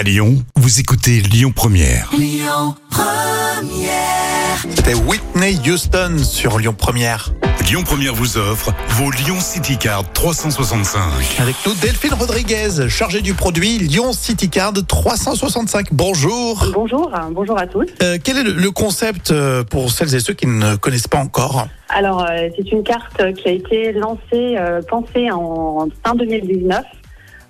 À Lyon, vous écoutez Lyon Première. C'était Whitney Houston sur Lyon Première. Lyon Première vous offre vos Lyon City Card 365. Avec nous Delphine Rodriguez, chargée du produit Lyon City Card 365. Bonjour. Bonjour, bonjour à tous. Euh, quel est le, concept euh, pour celles et ceux qui ne connaissent pas encore? Alors, euh, c'est une carte qui a été lancée, pensée en fin 2019.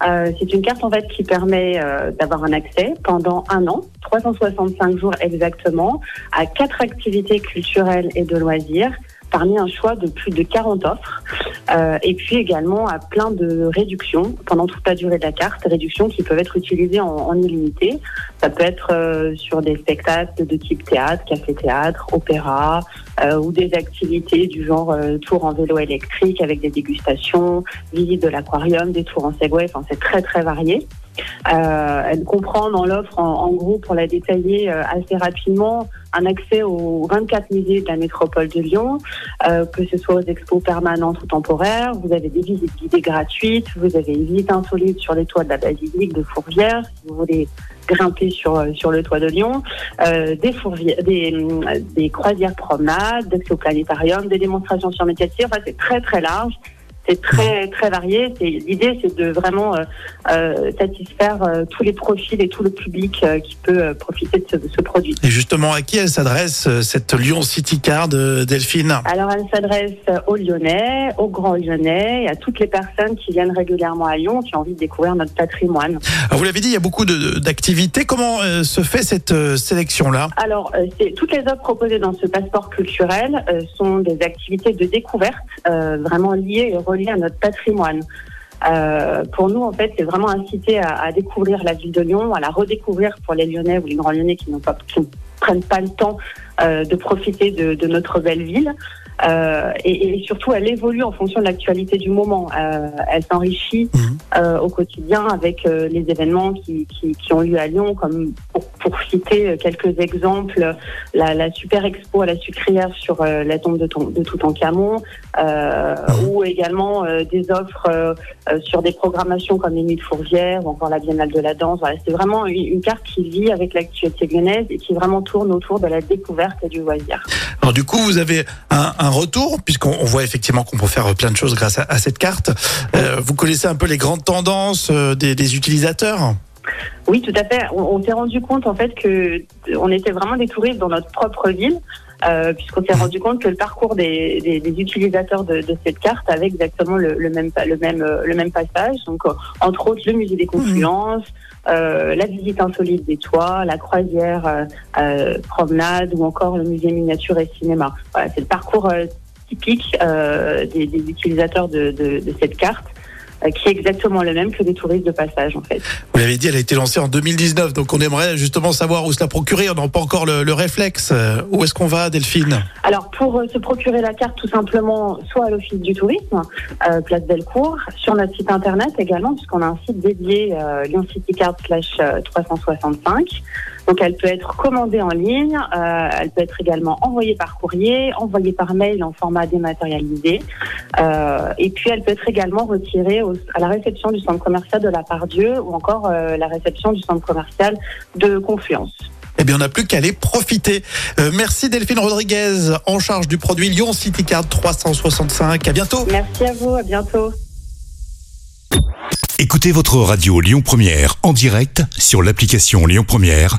Euh, c'est une carte en fait qui permet euh, d'avoir un accès pendant un an, 365 jours exactement, à quatre activités culturelles et de loisirs parmi un choix de plus de 40 offres euh, et puis également à plein de réductions pendant toute la durée de la carte, réductions qui peuvent être utilisées en, illimité. Ça peut être euh, sur des spectacles de type théâtre, café-théâtre, opéra euh, ou des activités du genre euh, tour en vélo électrique avec des dégustations, visite de l'aquarium, des tours en Segway, enfin c'est très très varié. Euh, elle comprend dans l'offre, en, gros, pour la détailler euh, assez rapidement, un accès aux 24 musées de la métropole de Lyon, euh, que ce soit aux expos permanentes ou temporaires. Vous avez des visites guidées gratuites, vous avez une visite insolite sur les toits de la basilique de Fourvière, si vous voulez grimper sur, sur le toit de Lyon, euh, des, des, des croisières promenades, d'accès au planétarium, des démonstrations sur métier. Enfin, c'est très très large. C'est très très varié. L'idée, c'est de vraiment euh, euh, satisfaire euh, tous les profils et tout le public euh, qui peut profiter de ce, de ce produit. Et justement, à qui elle s'adresse cette Lyon City Card, Delphine? Alors, elle s'adresse aux Lyonnais, aux Grands Lyonnais et à toutes les personnes qui viennent régulièrement à Lyon, qui ont envie de découvrir notre patrimoine. Alors, Vous l'avez dit, il y a beaucoup d'activités. Comment se fait cette sélection-là? Alors, toutes les offres proposées dans ce passeport culturel sont des activités de découverte vraiment liées et reliées à notre patrimoine. Euh, pour nous, en fait, c'est vraiment inciter à, à découvrir la ville de Lyon, à la redécouvrir pour les Lyonnais ou les grands Lyonnais qui n'ont pas, qui ne prennent pas le temps euh, de profiter de, de notre belle ville. Euh, et, et surtout, elle évolue en fonction de l'actualité du moment. Elle s'enrichit euh, au quotidien avec les événements qui, qui, qui ont lieu à Lyon, comme pour, pour citer quelques exemples, la, la super expo à la sucrière sur la tombe de, Ton- de Toutankhamon, euh, ou également euh, des offres euh, sur des programmations comme les Nuits de Fourvière ou encore la Biennale de la danse. Voilà, c'est vraiment une, une carte qui vit avec l'actualité lyonnaise et qui vraiment tourne autour de la découverte et du loisir. Alors du coup, vous avez un, un retour, puisqu'on on voit effectivement qu'on peut faire plein de choses grâce à, à cette carte. Vous connaissez un peu les grandes tendances des, des utilisateurs? Oui, tout à fait. On, on s'est rendu compte en fait que on était vraiment des touristes dans notre propre ville, euh, puisqu'on s'est rendu compte que le parcours des, des, des utilisateurs de, de cette carte avait exactement le, le même le même euh, le même passage. Donc euh, entre autres le musée des Confluences, euh, la visite insolite des toits, la croisière euh, promenade ou encore le musée miniature et cinéma. Voilà, c'est le parcours euh, typique euh, des, des utilisateurs de, de, de cette carte. Euh, qui est exactement le même que des touristes de passage en fait. Vous l'avez dit, elle a été lancée en 2019, donc on aimerait justement savoir où se la procurer. On n'a pas encore le, le réflexe. Euh, Où est-ce qu'on va, Delphine? Alors pour euh, se procurer la carte tout simplement soit à l'office du tourisme, euh, place Bellecour, sur notre site internet également, puisqu'on a un site dédié euh, Lyon City Card slash euh, 365. Donc elle peut être commandée en ligne, euh, elle peut être également envoyée par courrier, envoyée par mail en format dématérialisé, euh, et puis elle peut être également retirée au- à la réception du centre commercial de la Pardieu ou encore euh, la réception du centre commercial de Confluence. Eh bien, on n'a plus qu'à aller profiter. Euh, merci Delphine Rodriguez, en charge du produit Lyon City Card 365. À bientôt. Merci à vous, à bientôt. Écoutez votre radio Lyon Première en direct sur l'application Lyon Première,